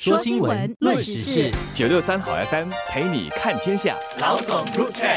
说新闻，论时事，九六三好 FM 陪你看天下。老总入场。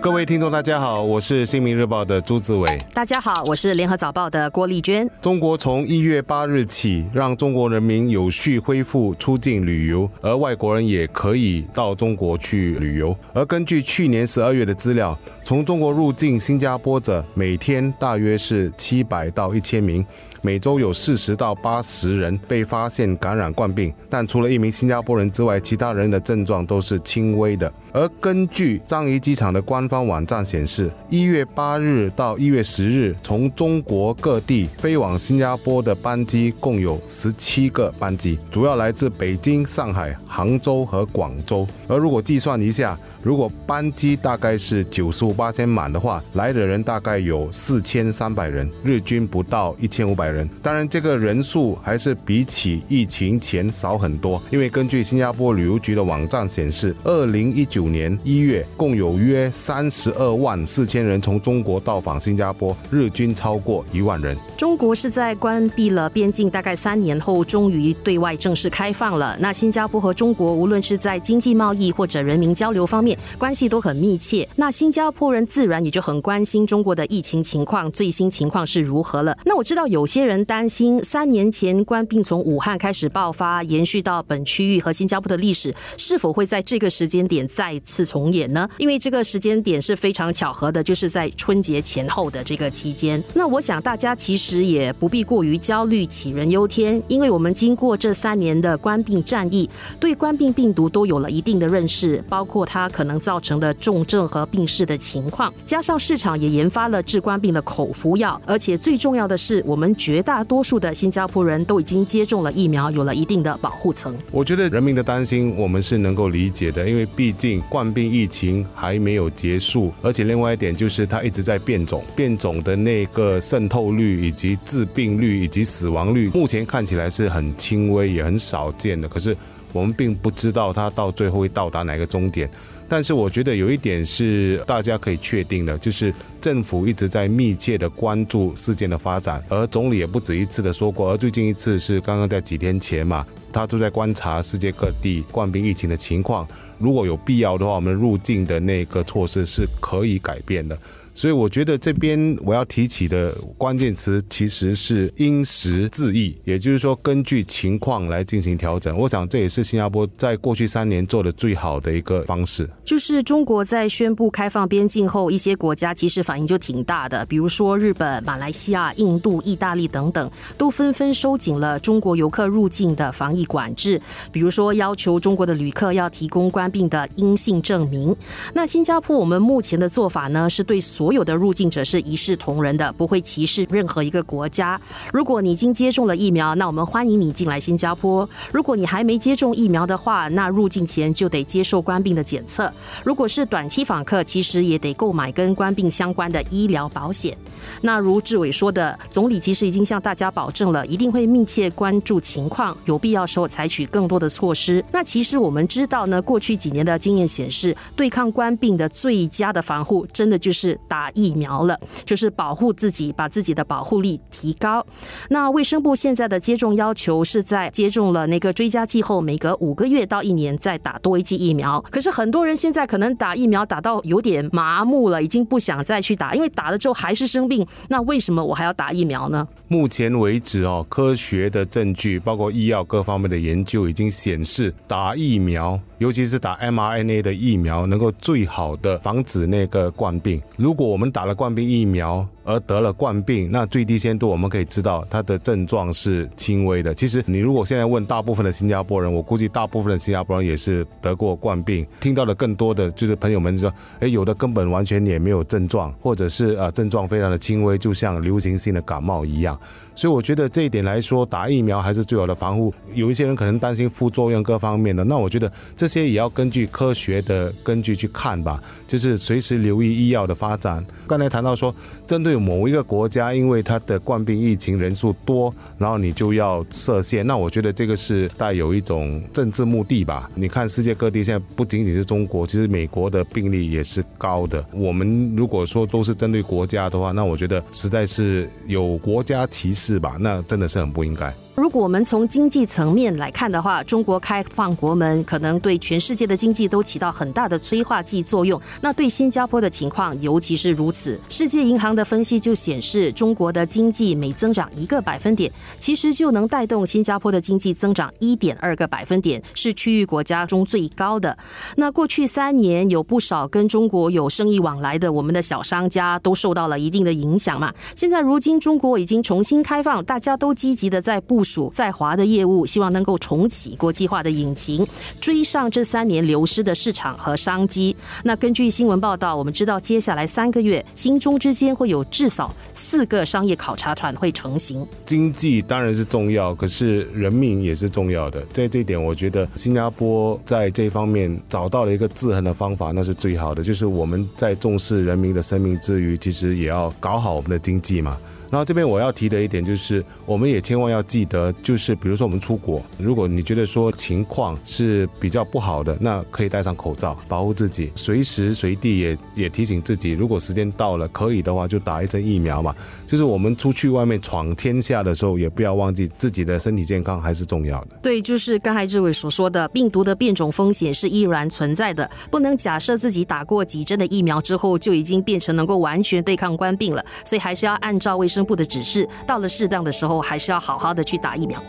各位听众，大家好，我是《新民日报》的朱子伟。大家好，我是《联合早报》的郭丽娟。中国从一月八日起，让中国人民有序恢复出境旅游，而外国人也可以到中国去旅游。而根据去年十二月的资料，从中国入境新加坡者每天大约是七百到一千名。每周有四十到八十人被发现感染冠病，但除了一名新加坡人之外，其他人的症状都是轻微的。而根据樟宜机场的官方网站显示，一月八日到一月十日，从中国各地飞往新加坡的班机共有十七个班机，主要来自北京、上海、杭州和广州。而如果计算一下，如果班机大概是九十五八千满的话，来的人大概有四千三百人，日均不到一千五百人。当然，这个人数还是比起疫情前少很多。因为根据新加坡旅游局的网站显示，二零一九年一月共有约三十二万四千人从中国到访新加坡，日均超过一万人。中国是在关闭了边境大概三年后，终于对外正式开放了。那新加坡和中国无论是在经济贸易或者人民交流方面，关系都很密切，那新加坡人自然也就很关心中国的疫情情况，最新情况是如何了。那我知道有些人担心，三年前官病从武汉开始爆发，延续到本区域和新加坡的历史，是否会在这个时间点再次重演呢？因为这个时间点是非常巧合的，就是在春节前后的这个期间。那我想大家其实也不必过于焦虑、杞人忧天，因为我们经过这三年的官病战役，对官病病毒都有了一定的认识，包括它可。能造成的重症和病逝的情情况，加上市场也研发了治冠病的口服药，而且最重要的是，我们绝大多数的新加坡人都已经接种了疫苗，有了一定的保护层。我觉得人民的担心我们是能够理解的，因为毕竟冠病疫情还没有结束，而且另外一点就是它一直在变种，变种的那个渗透率以及致病率以及死亡率，目前看起来是很轻微也很少见的，可是。我们并不知道它到最后会到达哪个终点，但是我觉得有一点是大家可以确定的，就是政府一直在密切的关注事件的发展，而总理也不止一次的说过，而最近一次是刚刚在几天前嘛，他都在观察世界各地冠病疫情的情况，如果有必要的话，我们入境的那个措施是可以改变的。所以我觉得这边我要提起的关键词其实是因时制宜，也就是说根据情况来进行调整。我想这也是新加坡在过去三年做的最好的一个方式。就是中国在宣布开放边境后，一些国家其实反应就挺大的，比如说日本、马来西亚、印度、意大利等等，都纷纷收紧了中国游客入境的防疫管制，比如说要求中国的旅客要提供官病的阴性证明。那新加坡我们目前的做法呢，是对所所有的入境者是一视同仁的，不会歧视任何一个国家。如果你已经接种了疫苗，那我们欢迎你进来新加坡；如果你还没接种疫苗的话，那入境前就得接受官病的检测。如果是短期访客，其实也得购买跟官病相关的医疗保险。那如志伟说的，总理其实已经向大家保证了，一定会密切关注情况，有必要时候采取更多的措施。那其实我们知道呢，过去几年的经验显示，对抗官病的最佳的防护，真的就是打。打疫苗了，就是保护自己，把自己的保护力提高。那卫生部现在的接种要求是在接种了那个追加剂后，每隔五个月到一年再打多一剂疫苗。可是很多人现在可能打疫苗打到有点麻木了，已经不想再去打，因为打了之后还是生病。那为什么我还要打疫苗呢？目前为止哦，科学的证据包括医药各方面的研究已经显示，打疫苗，尤其是打 mRNA 的疫苗，能够最好的防止那个冠病。如果我们打了冠病疫苗。而得了冠病，那最低限度我们可以知道他的症状是轻微的。其实你如果现在问大部分的新加坡人，我估计大部分的新加坡人也是得过冠病。听到的更多的就是朋友们说，哎，有的根本完全也没有症状，或者是啊症状非常的轻微，就像流行性的感冒一样。所以我觉得这一点来说，打疫苗还是最好的防护。有一些人可能担心副作用各方面的，那我觉得这些也要根据科学的根据去看吧，就是随时留意医药的发展。刚才谈到说，针对某一个国家，因为它的冠病疫情人数多，然后你就要设限。那我觉得这个是带有一种政治目的吧。你看世界各地现在不仅仅是中国，其实美国的病例也是高的。我们如果说都是针对国家的话，那我觉得实在是有国家歧视吧，那真的是很不应该。如果我们从经济层面来看的话，中国开放国门可能对全世界的经济都起到很大的催化剂作用。那对新加坡的情况尤其是如此。世界银行的分析就显示，中国的经济每增长一个百分点，其实就能带动新加坡的经济增长一点二个百分点，是区域国家中最高的。那过去三年有不少跟中国有生意往来的我们的小商家都受到了一定的影响嘛。现在如今中国已经重新开放，大家都积极的在部署在华的业务，希望能够重启国际化的引擎，追上这三年流失的市场和商机。那根据新闻报道，我们知道接下来三个月，新中之间会有至少四个商业考察团会成型。经济当然是重要，可是人民也是重要的。在这一点，我觉得新加坡在这方面找到了一个制衡的方法，那是最好的。就是我们在重视人民的生命之余，其实也要搞好我们的经济嘛。然后这边我要提的一点就是，我们也千万要记得，就是比如说我们出国，如果你觉得说情况是比较不好的，那可以戴上口罩保护自己，随时随地也也提醒自己，如果时间到了可以的话，就打一针疫苗嘛。就是我们出去外面闯天下的时候，也不要忘记自己的身体健康还是重要的。对，就是刚才志伟所说的，病毒的变种风险是依然存在的，不能假设自己打过几针的疫苗之后就已经变成能够完全对抗冠病了，所以还是要按照卫生生。部的指示，到了适当的时候，还是要好好的去打疫苗。